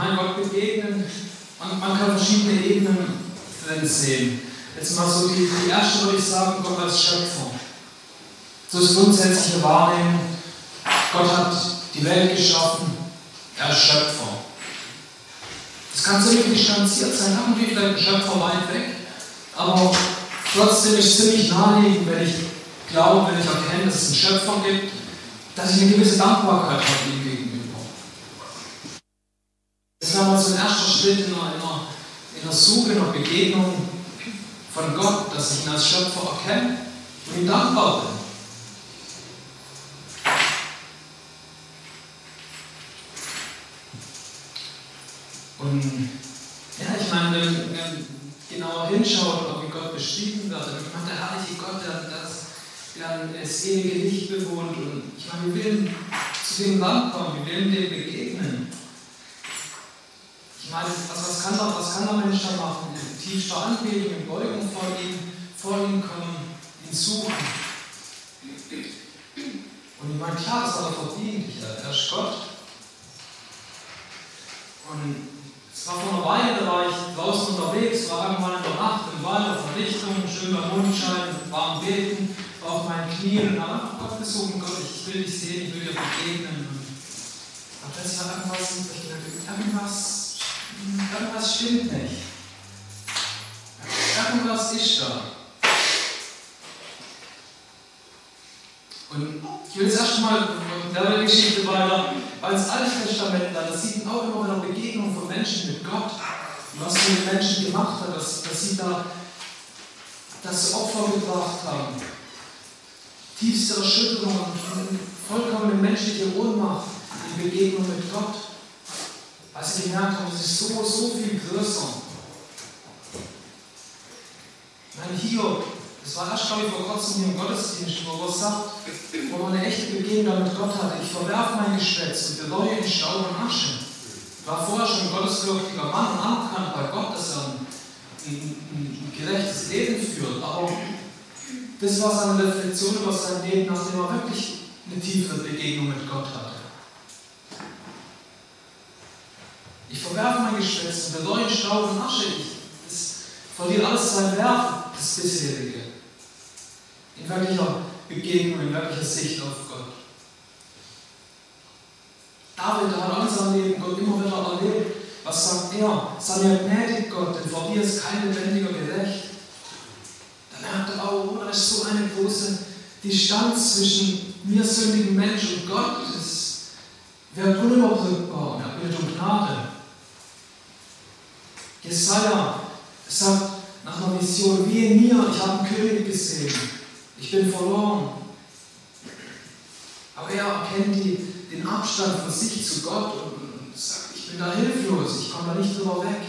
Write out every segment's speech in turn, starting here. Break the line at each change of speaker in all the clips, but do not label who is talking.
meine, Gott begegnen, man, man kann verschiedene Ebenen drin sehen. Jetzt mal so die, die erste würde ich sagen, Gott als Schöpfer. So ist grundsätzliche Wahrnehmung. Gott hat die Welt geschaffen, er ist Schöpfer. Das kann ziemlich distanziert sein, irgendwie vielleicht ein Schöpfer weit weg, aber trotzdem ist es ziemlich naheliegend, wenn ich glaube, wenn ich erkenne, dass es einen Schöpfer gibt, dass ich eine gewisse Dankbarkeit habe ihm gegenüber. Mal so ein erster Schritt in einer, in einer, in einer Suche, einer Begegnung von Gott, dass ich ihn als Schöpfer erkenne und ihm dankbar bin. Und ja, ich meine, wenn man genauer hinschaut, wie Gott beschrieben wird, ich meine, der herrliche Gott, der, das, der das ewige Licht bewohnt. Und ich meine, wir wollen zu dem Land kommen, wir wollen dem begegnen. Ich meine, was, was, kann da, was kann der Mensch da machen? In tiefster Anbetung, in Beugung vor ihm, vor ihm kommen, ihn suchen. Und ich meine, klar, das hat er verdient. Er ist Gott. Und es war vor einer Weile, da war ich draußen unterwegs, war irgendwann in der Nacht im Wald auf der Richtung, schön beim Mondschein, warm beten, war auf meinen Knien und habe einfach Gott gesucht, Gott, ich will dich sehen, ich will dir begegnen. Und plötzlich war irgendwas, irgendwas, irgendwas stimmt nicht. Irgendwas ist da. Und ich will jetzt erstmal der Geschichte weiter, weil das Alte Testament da, das sieht auch immer wieder Begegnungen von Menschen mit Gott, was sie mit Menschen gemacht hat, dass, dass sie da das Opfer gebracht haben. Tiefste Erschütterung vollkommene menschliche Ohnmacht in Begegnung mit Gott. Weil sie gemerkt haben, es ist so, so viel größer. Mein Hiob, das war erst, glaube ich, vor kurzem hier im Gottesdienst, wo er sagt, wo man eine echte Begegnung mit Gott hatte. Ich verwerfe mein Geschwätz und bereue in Staub und Asche. Ich war vorher schon gottesfürchtiger Mann anerkannt bei Gott, dass er ein, ein, ein, gerechtes Leben führt. Aber das war seine Reflexion über sein Leben, nachdem er wirklich eine tiefere Begegnung mit Gott hatte. Ich verwerfe mein Geschwätz und bereue in Staub und Asche. Ich, das verliert alles sein Wert, das bisherige. In wirklicher Begegnung, in wirklicher Sicht auf Gott. David hat all sein Leben Gott immer wieder erlebt. Was sagt er? Sei mir gnädig, Gott, denn vor dir ist kein lebendiger gerecht. Dann merkt er auch, oh, da ist so eine große Distanz zwischen mir, sündigen Mensch, und Gott. Das wird unüberbrückbar und er bittet um Gnade. Jesaja sagt nach einer wie in mir, ich habe einen König gesehen. Ich bin verloren. Aber er erkennt die, den Abstand von sich zu Gott und, sagt, ich bin da hilflos, ich komme da nicht drüber weg.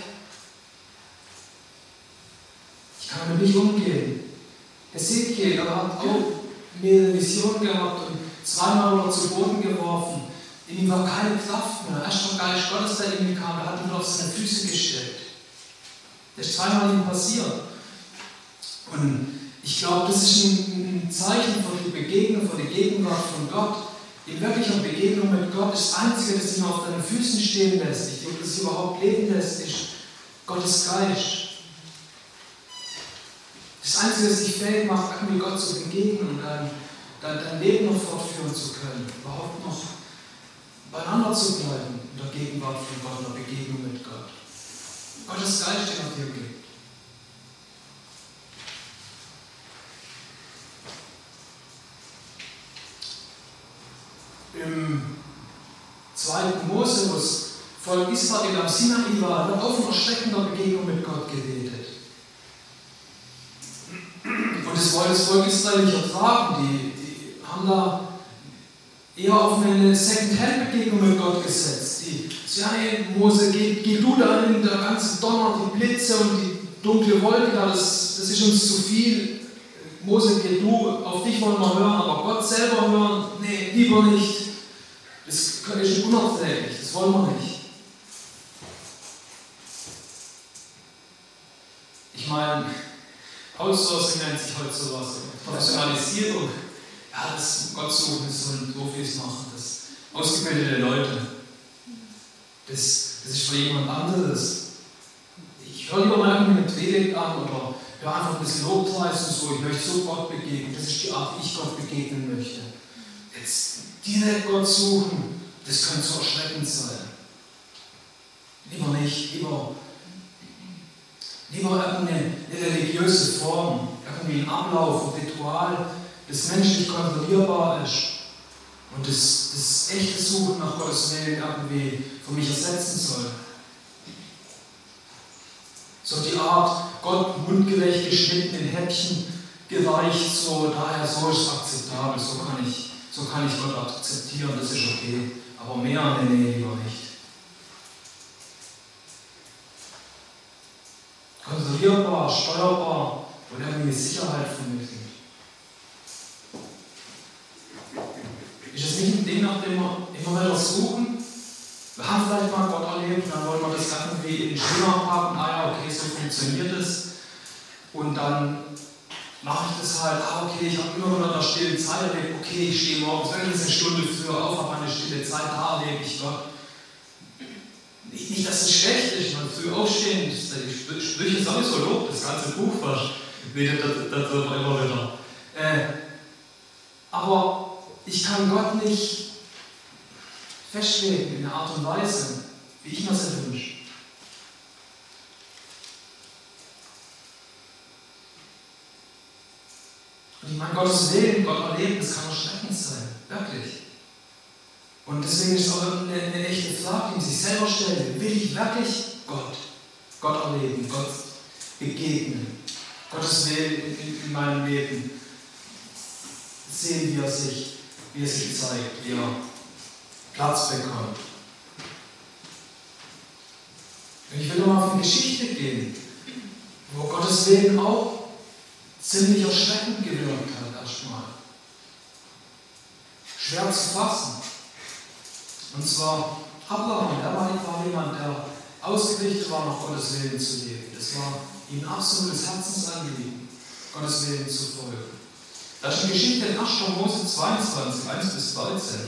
Ich kann damit nicht umgehen. Ezekiel er hat auch mehrere Visionen gehabt und zweimal er zu Boden geworfen. In ihm war keine Kraft mehr. Erst der Geist Gottes, der in ihn kam, er hat ihn auf seine Füße gestellt. Das ist zweimal ihm passiert. Und ich glaube, das ist ein, ein, Zeichen für die Begegnung, für die Gegenwart von Gott. In wirklicher Begegnung mit Gott, das Einzige, das ihn auf deinen Füßen stehen lässt, ich glaube, das überhaupt leben lässt, ist Gottes Geist. Das Einzige, das dich fähig macht, mit Gott zu begegnen und dein, dein, dein Leben noch fortführen zu können, überhaupt noch beieinander zu bleiben in der Gegenwart von Gott, in der Begegnung mit. Gottes Geist, den er dir gibt. im zweiten Mose, wo Volk Israel am Sinai war, hat auch von Begegnung mit Gott geredet. Und das wollte das Volk Israel nicht ertragen. Die, die haben da eher auf eine Second-Hand-Begegnung mit Gott gesetzt. Die sagen, hey, Mose, geh, geh du da hin, der ganze Donner, die Blitze und die dunkle Wolke da, das, das ist uns zu viel. Mose, geh du, auf dich wollen wir hören, aber Gott selber hören, nee, lieber nicht. Das ist unerträglich, das wollen wir nicht. Ich meine, Outsourcing nennt sich heute sowas, Professionalisierung. Ja, das Gott suchen ist so ein Profis machen, das ausgebildete Leute. Das, das ist für jemand anderes. Ich höre lieber mal irgendwie eine Predigt an oder höre einfach ein bisschen Lobpreis und so. Ich möchte so Gott begegnen. Das ist die Art, wie ich Gott begegnen möchte. Jetzt direkt Gott suchen, das könnte so erschreckend sein. Lieber nicht, lieber, lieber irgendeine religiöse Form, irgendwie ein Ablauf, ein Ritual, das menschlich kontrollierbar ist und das, das echte Suchen nach Gottes Willen irgendwie für mich ersetzen soll. So die Art, Gott mundgerecht geschnitten in Häppchen gereicht, so daher so ist es akzeptabel, so kann ich, so kann ich Gott akzeptieren, das ist okay. Aber mehr nee, nee, lieber nicht. Kontrollierbar, steuerbar und irgendwie Sicherheit vermitteln. Ist es nicht ein Ding, nach dem wir immer wieder suchen? Wir haben vielleicht mal Gott erlebt dann wollen wir das irgendwie in den Schema packen, ah ja, okay, so funktioniert es. Und dann mache ich das halt, ah okay, ich habe immer wieder eine stille Zeit erlebt, okay, ich stehe morgens wenigstens eine Stunde früher auf, habe meine stille Zeit, da erlebe ich Gott. Nicht, nicht, dass es schlecht ist, man früh aufstehen, die Sprüche sowieso lobt, das ganze Buch fast, redet dazu immer wieder. Äh, aber ich kann Gott nicht festlegen in einer Art und Weise, wie ich mir das wünsche. Und ich meine, Gottes Willen, Gott erleben, das kann erschreckend sein. Wirklich. Und deswegen ist es auch eine, eine echte Frage, die sich selber stellen. Will ich wirklich Gott, Gott erleben, Gott begegnen? Gottes Willen in, in meinem Leben sehen, wie er sich, wie er sich zeigt, wie er Platz bekommt. Und ich will nochmal auf eine Geschichte gehen, wo Gottes Willen auch ziemlich erschreckend gewirkt hat erstmal. Schwer zu fassen. Und zwar Abraham, der war jemand, der ausgerichtet war, nach Gottes Willen zu leben. Das war ihm absolutes Herzensanliegen, Gottes Willen zu folgen. Das ist eine Geschichte in 1. Mose 22, 1 bis 13.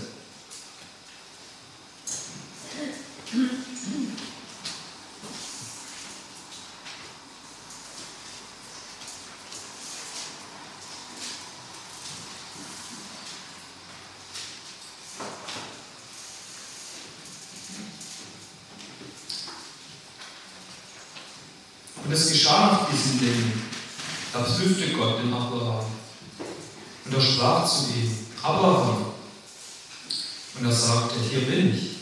Und es geschah nach diesen Dingen. Da prüfte Gott den Abraham. Und er sprach zu ihm, Abraham. Und er sagte, hier bin ich.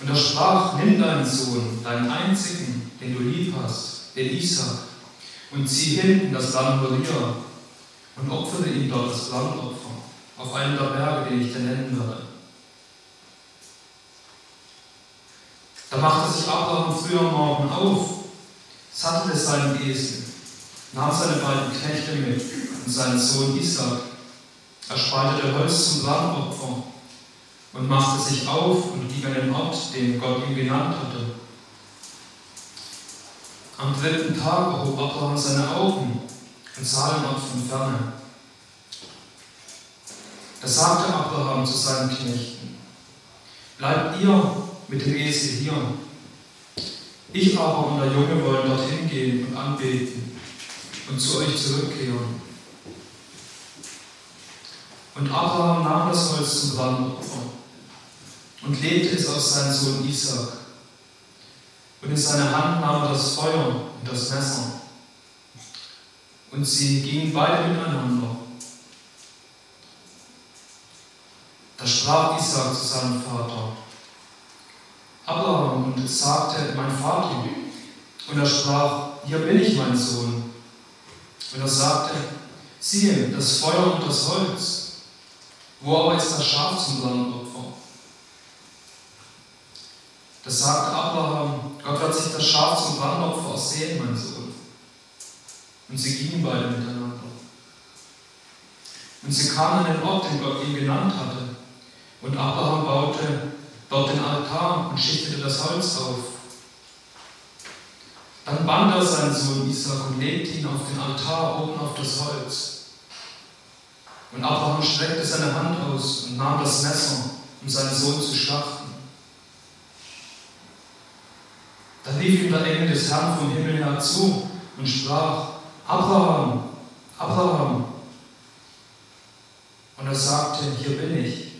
Und er sprach, nimm deinen Sohn, deinen einzigen, den du lieb hast, den Isaac, und zieh hin in das Land Moria und opfere ihm dort das Brandopfer auf einem der Berge, den ich dir nennen werde. Da machte sich Abraham früh am Morgen auf sattelte seinen Esel, nahm seine beiden Knechte mit und seinen Sohn Isaac. Er spaltete Holz zum Brandopfer und machte sich auf und ging an den Ort, den Gott ihm genannt hatte. Am dritten Tag erhob Abraham seine Augen und sah den Ort von ferne. Da sagte Abraham zu seinen Knechten, bleibt ihr mit dem Esel hier ich aber und der Junge wollen dorthin gehen und anbeten und zu euch zurückkehren. Und Abraham nahm das Holz zum Brandopfer und legte es aus seinem Sohn Isaac. Und in seine Hand nahm er das Feuer und das Messer. Und sie gingen beide miteinander. Da sprach Isaac zu seinem Vater, Abraham und sagte, mein Vater. Und er sprach, hier bin ich, mein Sohn. Und er sagte, siehe, das Feuer und das Holz. Wo aber ist das Schaf zum Brandopfer? Da sagte Abraham, Gott wird sich das Schaf zum Brandopfer ersehen, mein Sohn. Und sie gingen beide miteinander. Und sie kamen an den Ort, den Gott ihm genannt hatte. Und Abraham baute dort den Altar und schichtete das Holz auf. Dann band er seinen Sohn Isaac und legte ihn auf den Altar oben auf das Holz. Und Abraham streckte seine Hand aus und nahm das Messer, um seinen Sohn zu schlachten. Da rief ihm der Engel des Herrn vom Himmel her zu und sprach, Abraham, Abraham. Und er sagte, hier bin ich.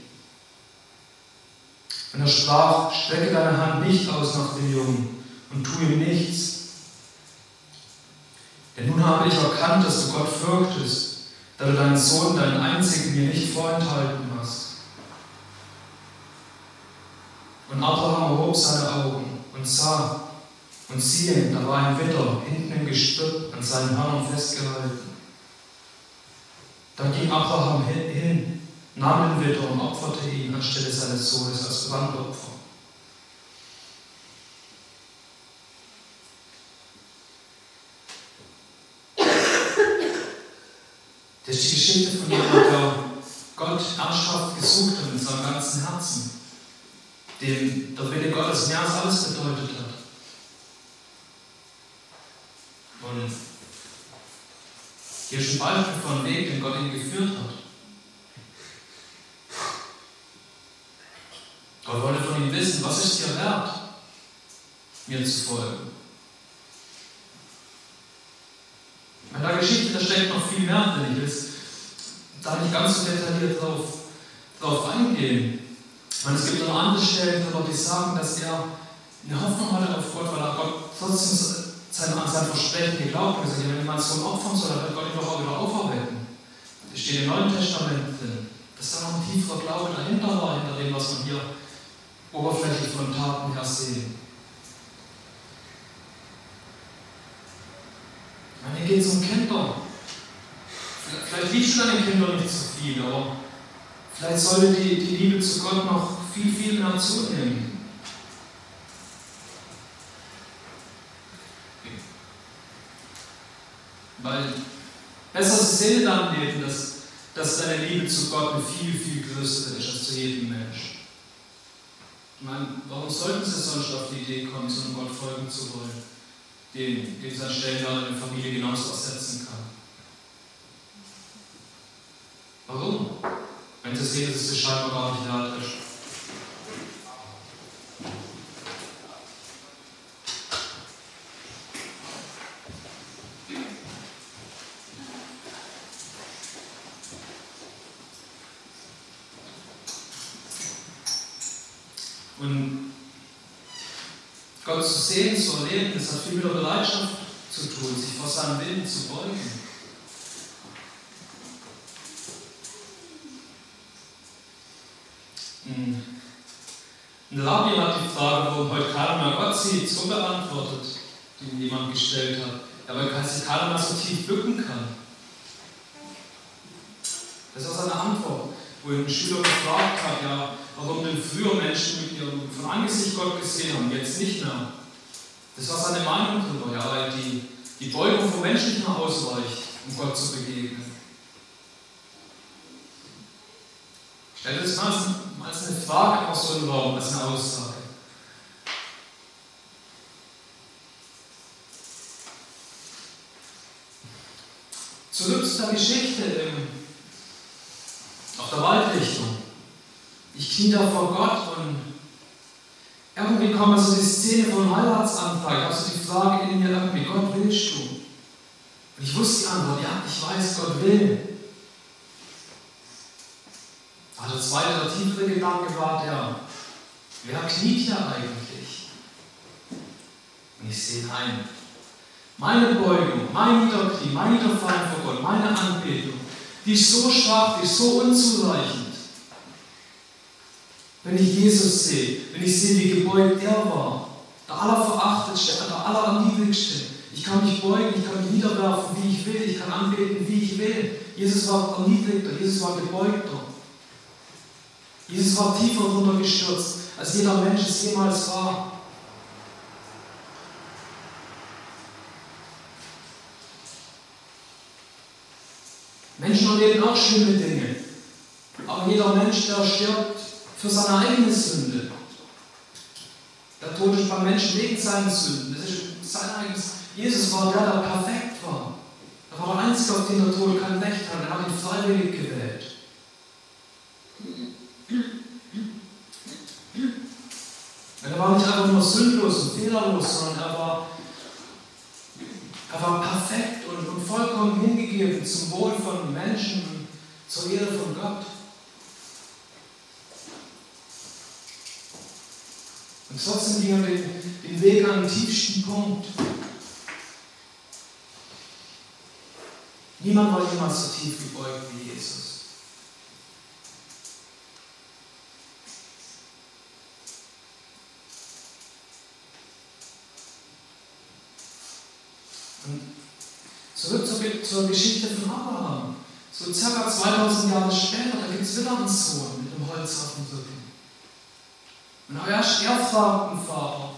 Und er sprach, strecke deine Hand nicht aus nach dem Jungen und tu ihm nichts. Denn nun habe ich erkannt, dass du Gott fürchtest, da du deinen Sohn, deinen einzigen, mir nicht vorenthalten hast. Und Abraham erhob seine Augen und sah, und siehe, da war ein Widder hinten im Gestrüpp an seinen Hörnern festgehalten. Da ging Abraham hin, nahm den Widder und opferte ihn anstelle seines Sohnes als Brandopfer. Das ist die Geschichte von jemandem, der Gott ernsthaft gesucht hat mit seinem ganzen Herzen, dem der Wille Gottes mehr als alles bedeutet hat. Und hier ist ein Beispiel von einem Weg, den Gott ihn geführt hat. Gott wollte von ihm wissen, was ist dir wert, mir zu folgen. In der Geschichte, da steckt noch viel mehr drin. Ich will da nicht ganz so detailliert drauf, drauf eingehen. Und es gibt noch andere Stellen, die sagen, dass er eine Hoffnung hatte auf Gott, weil er Gott trotzdem sein, an sein Versprechen geglaubt und gesagt, wenn jemand so opfern soll, dann wird Gott ihn doch auch wieder aufarbeiten. Das steht im Neuen Testament drin. Dass da noch ein tieferer Glaube dahinter war, hinter dem, was wir hier oberflächlich von Taten her sehen. Und hier geht es um Kinder. Vielleicht liebst du deine Kinder nicht so viel, aber vielleicht sollte die, die Liebe zu Gott noch viel, viel mehr zunehmen. Weil besser Szene dann leben, dass, dass deine Liebe zu Gott eine viel, viel größere ist als zu jedem Mensch. Ich meine, warum sollten sie sonst auf die Idee kommen, so einem Gott folgen zu wollen, den, den sein Stellenwert in der Familie genauso ersetzen kann? Warum? Wenn sie sehen, dass es scheinbar gar nicht wert ist. Und Gott zu sehen, zu erleben, das hat viel mit der Bereitschaft zu tun, sich vor seinem Willen zu beugen. Hm. Ein Rabbi hat die Frage, warum heute mehr Gott sieht, so beantwortet, die jemand gestellt hat. Ja, weil sich keiner so tief bücken kann. Das war seine Antwort, wo ein Schüler gefragt hat, ja, warum denn früher Menschen mit ihrem von Angesicht Gott gesehen haben, jetzt nicht mehr. Das war seine Meinung darüber, ja, weil die, die Beugung vom Menschlichen ausweicht, um Gott zu begegnen. Stellt das mal als eine Frage aus so einem Raum, als eine Aussage. Zurück zu der Geschichte auf der Waldrichtung. Da vor Gott und irgendwie kommt so die Szene von Heiratsantrag. Also die Frage in mir irgendwie, Gott willst du? Und ich wusste die Antwort, ja, ich weiß, Gott will. Aber der zweite, der tiefere Gedanke war der, wer kniet hier eigentlich? Und ich sehe ein. Meine Beugung, mein Niederknie, mein Niederfallen vor Gott, meine Anbetung, die ist so schwach, die ist so unzureichend. Wenn ich Jesus sehe, wenn ich sehe, wie gebeugt er war, der Allerverachtetste, der Allererniedrigste. Ich kann mich beugen, ich kann mich niederwerfen, wie ich will, ich kann anbeten, wie ich will. Jesus war erniedrigter, Jesus war gebeugter. Jesus war tiefer runtergestürzt, als jeder Mensch es jemals war. Menschen erleben auch schlimme Dinge. Aber jeder Mensch, der stirbt, für seine eigene Sünde. Der Tod ist beim Menschen wegen seinen Sünden. Das ist sein eigenes. Jesus war der, der perfekt war. Er war der Einzige, auf den der Tod kein Recht hat. Er hat ihn freiwillig gewählt. Er war nicht einfach nur sündlos und fehlerlos, sondern er war, er war perfekt und, und vollkommen hingegeben zum Wohl von Menschen zur Ehre von Gott. Und trotzdem ging er den, den Weg an den tiefsten Punkt. Niemand war jemals so tief gebeugt wie Jesus. Und zurück zur, zur Geschichte von Abraham. So circa 2000 Jahre später, da gibt es wieder einen Sohn mit dem Holz auf dem Rücken. Und er, er fragt den Vater.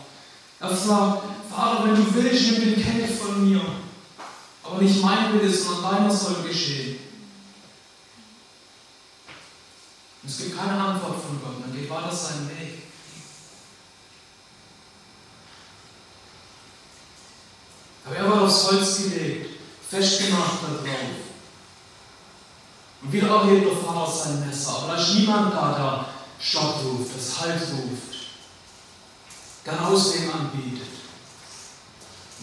Er fragt, Vater, wenn du willst, nimm den Kelch von mir. Aber nicht mein Wille, sondern deiner soll geschehen. Und es gibt keine Antwort von Gott. Man geht weiter seinen Weg. Aber er war aufs Holz gelegt, festgemacht da drauf. Und wieder erhebt der Vater sein Messer. Aber da ist niemand da, der Stopp ruft, das Halt ruft, der Ausweg anbietet.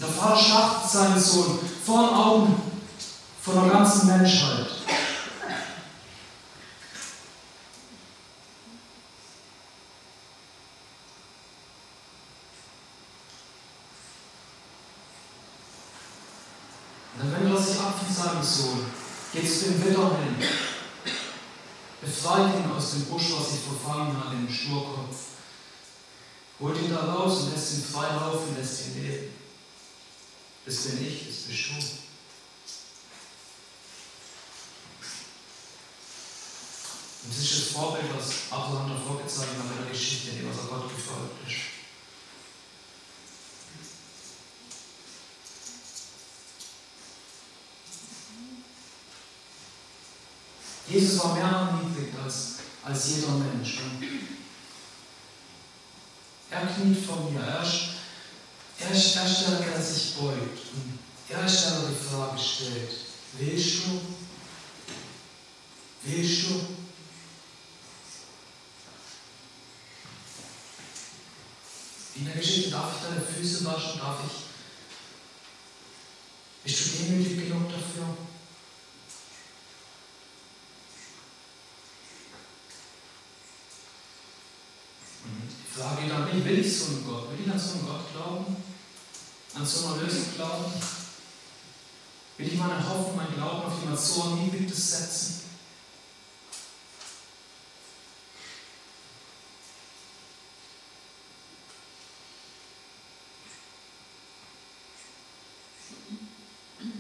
Der Vater schlachtet seinen Sohn vor den Augen von der ganzen Menschheit. Und dann wendet er sich ab von seinem Sohn, geht zu dem Widder hin, ihn aus dem Busch, was sich verfangen hat, in den Sturkopf, holt ihn da raus und lässt ihn frei laufen, lässt ihn leben. Das bin ich, das bist du. Und das ist das Vorbild, was Abraham davor gezeigt hat in der Geschichte, dem was er Gott gefolgt ist. Jesus war mehr erniedrigt als, als jeder Mensch. Er kniet vor mir, er ist er ist der Stelle, der sich beugt. Er ist der, der die Frage stellt: Willst du? Willst du? In der Geschichte darf ich deine Füße waschen, darf ich. Bist du demütig genug dafür? Und die Frage dann nicht, will ich so einen Gott? Will ich an so einen Gott glauben? an so einer Lösung glauben? Will ich meine Hoffnung, mein Glauben auf jemand so Erniebiges setzen?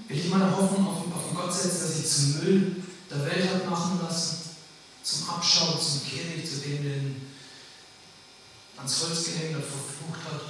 Will ich meine Hoffnung auf, auf einen Gott setzen, dass ich zum Müll der Welt hat machen lassen? Zum Abschau, zum König, zu dem, den ans Holz gehängt und verflucht hat?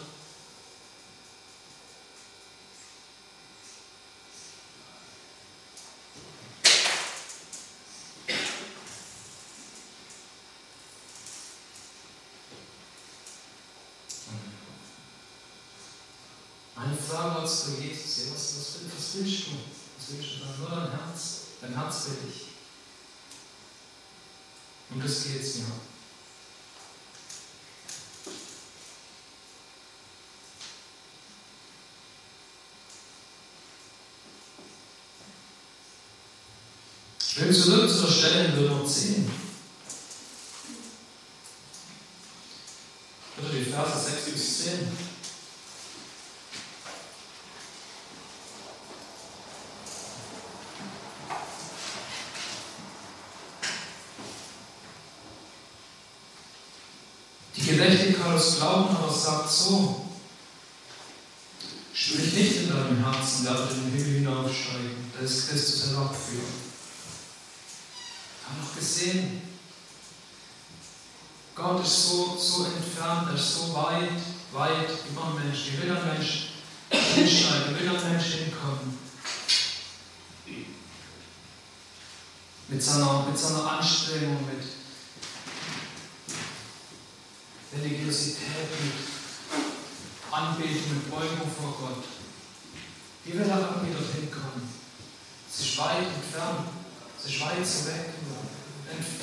Frage Gott zu Jesus, ja, was, was, was willst du? Was willst du? Nur dein Herz. Dein Herz will ich. Und das geht's mir. Ich will zurück zu der Stelle in Römer 10. Oder die Verse 6 bis 10. das Glauben aber sagt so, sprich nicht in deinem Herzen, werde den Himmel hinaufsteigen, da ist Christus herabführen. Gesehen, Gott ist so, so entfernt, er ist so weit, weit über den Mensch. Wie will ein Mensch hinsteigen? Wie will ein Mensch hinkommen? Mit seiner, mit seiner Anstrengung, mit, Religiosität, mit Anbetung, mit Beugung vor Gott. Wie will er irgendwie dorthin kommen? Es ist weit entfernt, es ist weit zu weg.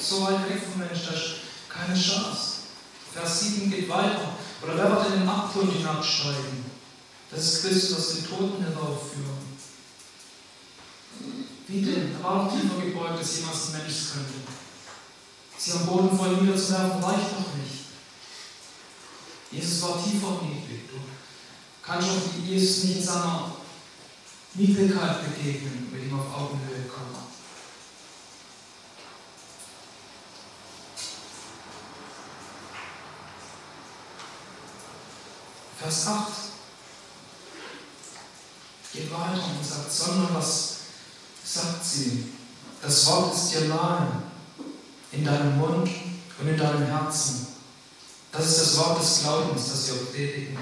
So weit weg vom Mensch, da ist keine Chance. Vers 7 geht weiter. Oder wer wird in den Abgrund hinabsteigen? Das ist Christus aus den Toten heraufführen. Wie denn? Er war noch tiefer gebeugt, als jemals ein Mensch könnte. Sie am Boden ihm niederzuwerfen, reicht noch nicht. Jesus war tiefer niedrig. Du kannst auch Jesus nicht in seiner Niedrigkeit begegnen, mit ihm auf Augenhöhe kommen. Vers 8 geht weiter und sagt, sondern was sagt sie? Das Wort ist dir nahe, in deinem Mund und in deinem Herzen. Das ist das Wort des Glaubens, das wir predigen.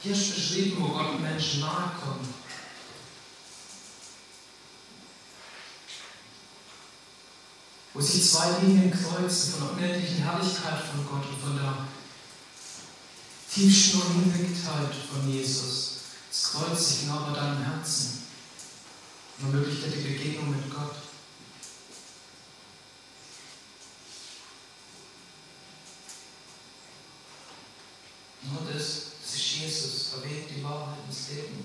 Hier ist beschrieben, wo Gott Menschen nahe kommt. Wo sich zwei Linien kreuzen von der unendlichen Herrlichkeit von Gott und von der tiefsten Unwirktheit von Jesus. Es kreuzt sich genau bei deinem Herzen und ermöglicht dir die Begegnung mit Gott. Nur das, das ist Jesus, er weht die Wahrheit ins Leben.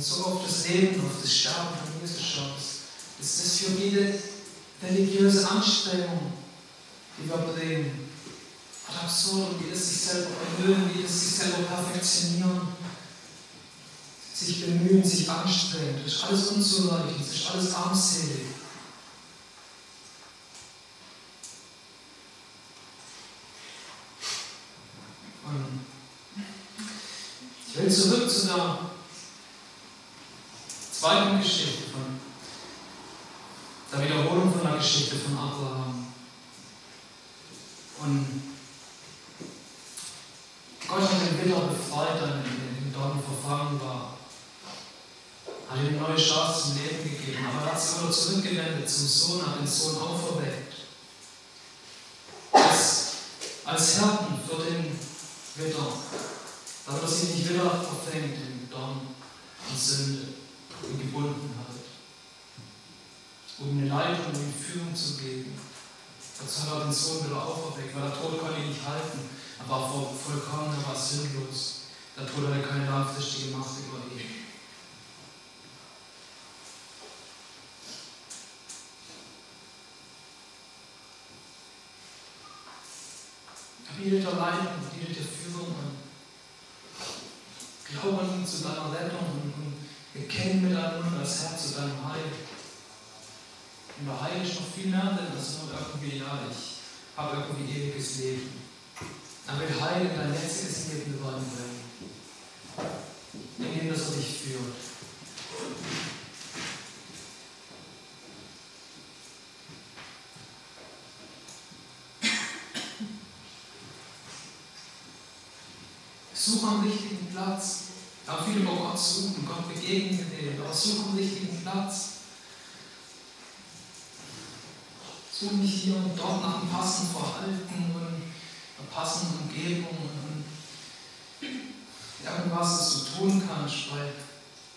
Du so auf das Leben, auf das Sterben von Jesus schaust, ist das für jede religiöse Anstrengung, die wir bringen, absurd, wie das sich selber erhöhen, wie das sich selber perfektionieren, sich bemühen, sich anstrengen. Das ist alles unzureichend, das ist alles armselig. Und ich will zurück zu der zweiten Geschichte von der Wiederholung von der Geschichte von Abraham. Und Gott hat den Widder befreit, der in Dorn verfangen war. Hat ihm eine neue Chance zum Leben gegeben. Aber er hat sich wieder zurückgewendet zum Sohn, hat den Sohn auferweckt. Als, als Hirten für den Widder, damit er sich nicht wieder verfängt in Dorn und Sünde und Gebundenheit. Um eine Leitung und eine Führung zu geben. Dazu hat er den Sohn wieder auferweckt, weil der Tod konnte ihn nicht halten. Er war vollkommen, er war sinnlos. Der Tod hatte keine langfristige Macht über ihn. Er bietet dir Leitung, er bietet dir Führung an. Glaube an ihn zu deiner Rettung und, und bekennen miteinander das Herz zu deinem Heil. Und der Heil ist noch viel mehr, denn das nur irgendwie, ja, ich habe irgendwie ewiges Leben. Er will Heil in dein jetziges Leben reinbringen. Indem dass er dich führt. Such am richtigen Platz. Da viele über Gott suchen, Gott begegnen will, aber such am richtigen Platz. Such nicht hier und dort nach dem passenden Verhalten und einer passenden Umgebung und irgendwas, das du tun kannst, weil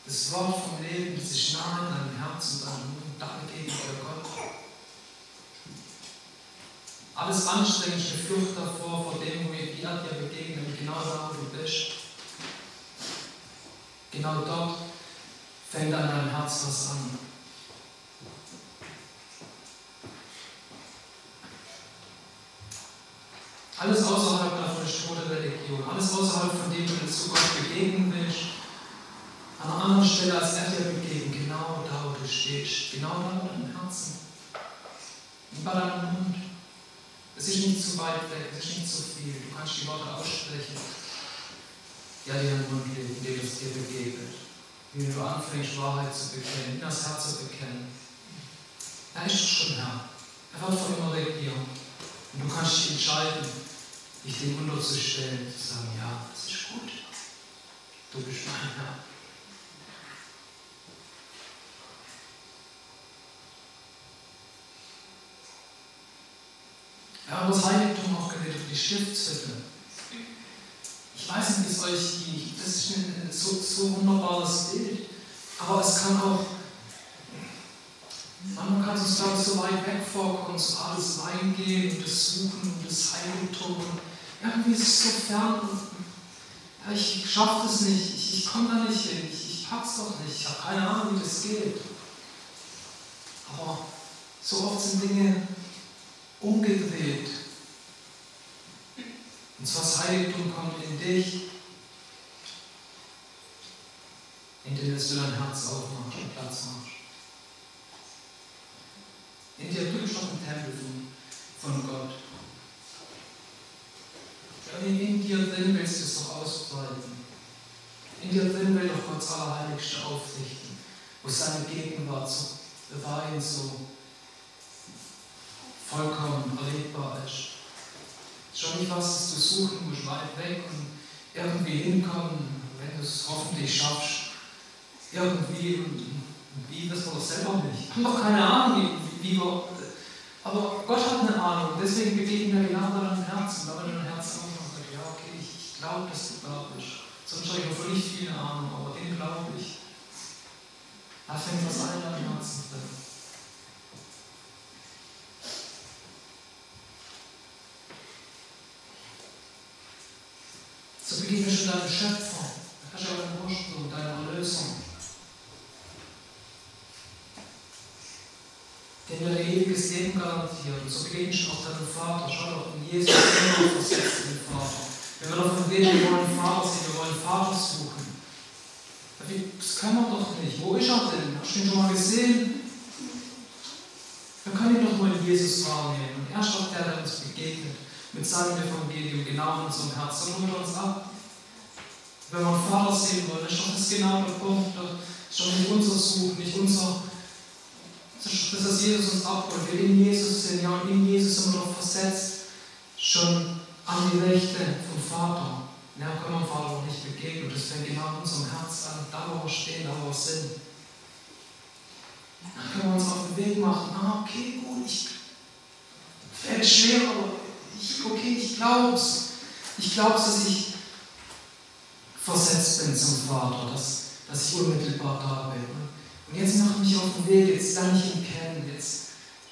das Wort vom Leben, das ist nahe in deinem Herzen, deinem Mund, da begegnet dir Gott. Alles Anstrengende Flucht davor, vor dem, wo ihr dir begegnet, genau da, wo du bist. Genau dort fängt an deinem Herz was an. Alles außerhalb davon ist tote Religion. Alles außerhalb von dem, du zu Gott begegnen willst. An einer anderen Stelle als er dir begegnet, genau da, wo du stehst. Genau da, wo deinem Herzen. Und bei deinem Mund. Es ist nicht zu weit weg, es ist nicht zu viel. Du kannst die Worte aussprechen. Ja, die in den Mund legen, indem es dir begegnet. Wie du anfängst, Wahrheit zu bekennen, in das Herz zu bekennen. Er ist schon Herr. Er wird vor immer regieren. Und du kannst dich entscheiden, dich dem unterzustellen, zu sagen, ja, das ist gut. Du bist mein Herr. Wir haben das Heiligtum auch geredet, die Stiftshütte. weiß nicht, wie es euch geht. Das ist ein so, so wunderbares Bild. Aber es kann auch, man kann sich, glaube ich, so weit weg vorkommen, so alles reingehen und das Suchen und das Heiligtum. Irgendwie ist es so fern und ja, ich schaffe das nicht, ich, ich komme da nicht hin, ich, ich pack's doch nicht, ich habe keine Ahnung, wie das geht. Aber so oft sind Dinge umgedreht. Und zwar das Heiligtum kommt in dich, in dem du dein Herz aufmachst und Platz machst. In dir, du bist doch ein Tempel von, von Gott. Ja, in, dir drin willst du es doch ausbreiten. In dir drin will doch Gottes Allerheiligste aufrichten, wo seine Gegenwart so bewahren, so vollkommen erlebbar ist. Schon nicht was, das du suchen musst, weit weg und irgendwie hinkommen, wenn du es hoffentlich schaffst. Irgendwie und, und wie, das wir doch selber nicht. Wir haben doch keine Ahnung, wie, wie wir. Aber Gott hat eine Ahnung, deswegen begegnen wir genau deinem Herzen. Wenn dein Herz auch und sagt, ja, okay, ich, ich glaube, dass du da bist. Sonst habe ich noch nicht viel Ahnung, aber den glaube ich. Da fängt was an in deinem Herzen drin. So begegnest du deinem Schöpfer. Da hast du deinen Ursprung, deine Erlösung. Den dir ewiges Leben garantiert. So begegnest du auch deinem Vater. Schau doch, in Jesus immer versetzt den Vater. Wenn wir davon reden, wir wollen Vater sehen, wir wollen Vater suchen. Das können wir doch nicht. Wo ist er denn? Hast du ihn schon mal gesehen? Wir können ihn doch mal in Jesus wahrnehmen. Und er ist doch der, der uns begegnet mit seinem Evangelium genau in unserem Herzen. Dann holt uns ab. Wenn wir Vater sehen wollen, ist doch das genau der Punkt. Das ist doch nicht unser Suchen, nicht unser. Das dass Jesus uns abholt. Wir in Jesus sind, ja, und in Jesus sind wir doch versetzt. Schon an die Rechte vom Vater. Ja, können wir Vater noch nicht begegnen. Das fängt genau in unserem Herz an. Da, wo wir stehen, da, wo wir sind. Dann können wir uns auf den Weg machen. Ah, okay, gut, ich. Fällt schwer, aber ich, okay, ich glaube es. Ich glaube es, dass ich versetzt bin zum Vater, dass, dass ich unmittelbar da bin. Und jetzt mache ich mich auf den Weg, jetzt lerne ich ihn kennen, jetzt,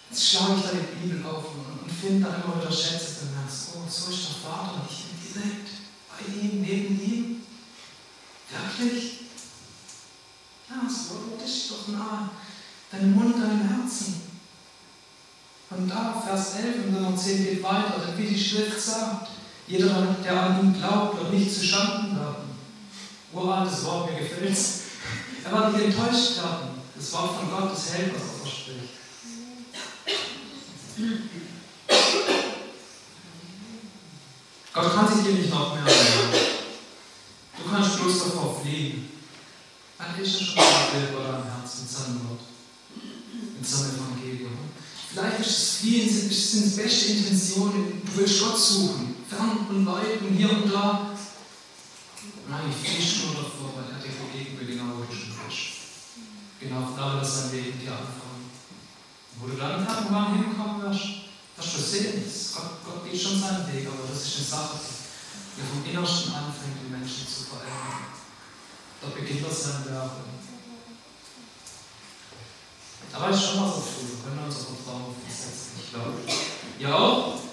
jetzt schlage ich da die Bibel auf und, und finde da immer wieder Schätze im Vater und ich bin direkt bei ihm, neben ihm. Wirklich? Ja, so, das ist doch nah. Dein Mund, dein Herzen. Und da, Vers 11 und Nummer 10 geht weiter, wie die Schrift sagt, jeder, der an ihn glaubt, wird nicht zu Schanden werden. Uraltes Wort, mir gefällt es. Er war nicht enttäuscht werden. Das Wort von Gott, das hält, was er verspricht. Gott kann sich dir nicht noch mehr ernähren. Du kannst bloß davor fliehen. Dann ist er schon mal über deinem Herzen, mit seinem Wort, mit seinem Evangelium. Vielleicht ist das Fliehen sind es beste Intentionen. Du willst Gott suchen, fern und weit und hier und da. Nein, ich fliehe nur davor, weil er dir vergeben will, genau wo du schon bist. Genau da wird sein Leben dir anfangen. Wo du dann irgendwann hinkommen wirst, wirst du sehen, Gott, Gott geht schon seinen Weg, aber das ist eine Sache, die vom Innersten anfängt, die Menschen zu verändern. Da beginnt das sein Werk. Aber ist schon mal so früh, wir können uns auf Vertrauen versetzen. Ich glaube. Ja auch?